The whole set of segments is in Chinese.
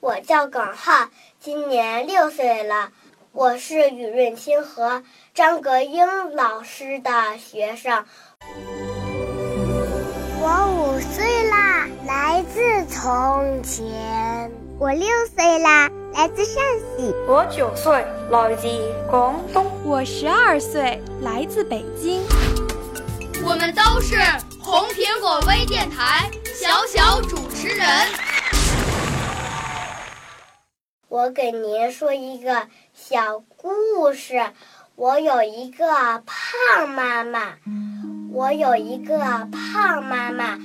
我叫耿浩，今年六岁了，我是雨润清和张格英老师的学生。我五岁啦，来自从前。我六岁啦，来自陕西。我九岁，来自广东。我十二岁，来自北京。我们都是红苹果微电台小小主持人。我给您说一个小故事。我有一个胖妈妈，我有一个胖妈妈。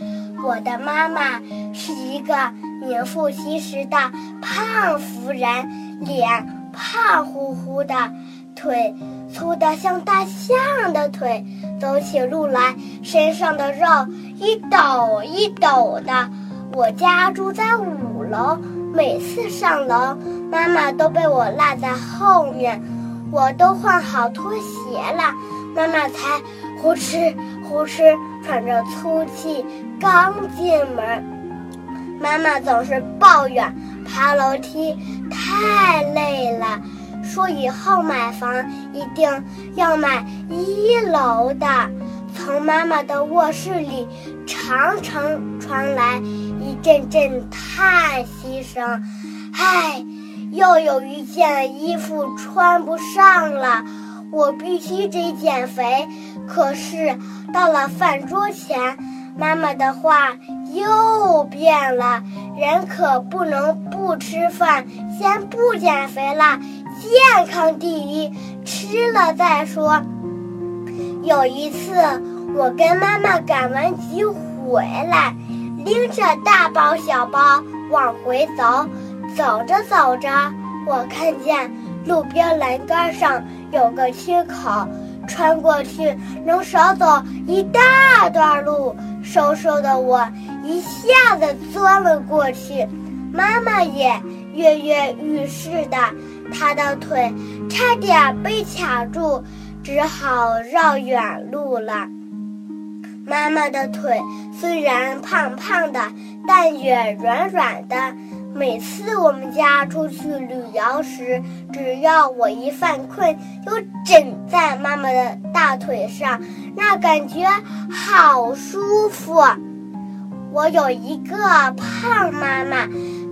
我的妈妈是一个名副其实的胖妇人，脸胖乎乎的，腿粗的像大象的腿，走起路来身上的肉一抖一抖的。我家住在五楼。每次上楼，妈妈都被我落在后面，我都换好拖鞋了，妈妈才呼哧呼哧喘着粗气刚进门。妈妈总是抱怨爬楼梯太累了，说以后买房一定要买一楼的。从妈妈的卧室里常常传来。阵阵叹息声，唉，又有一件衣服穿不上了，我必须得减肥。可是到了饭桌前，妈妈的话又变了：人可不能不吃饭，先不减肥了，健康第一，吃了再说。有一次，我跟妈妈赶完集回来。拎着大包小包往回走，走着走着，我看见路边栏杆上有个缺口，穿过去能少走一大段路。瘦瘦的我一下子钻了过去，妈妈也跃跃欲试的，她的腿差点被卡住，只好绕远路了。妈妈的腿虽然胖胖的，但也软软的。每次我们家出去旅游时，只要我一犯困，就枕在妈妈的大腿上，那感觉好舒服。我有一个胖妈妈，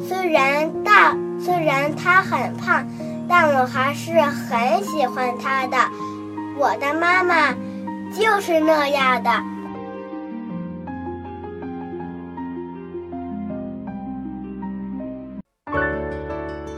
虽然大，虽然她很胖，但我还是很喜欢她的。我的妈妈就是那样的。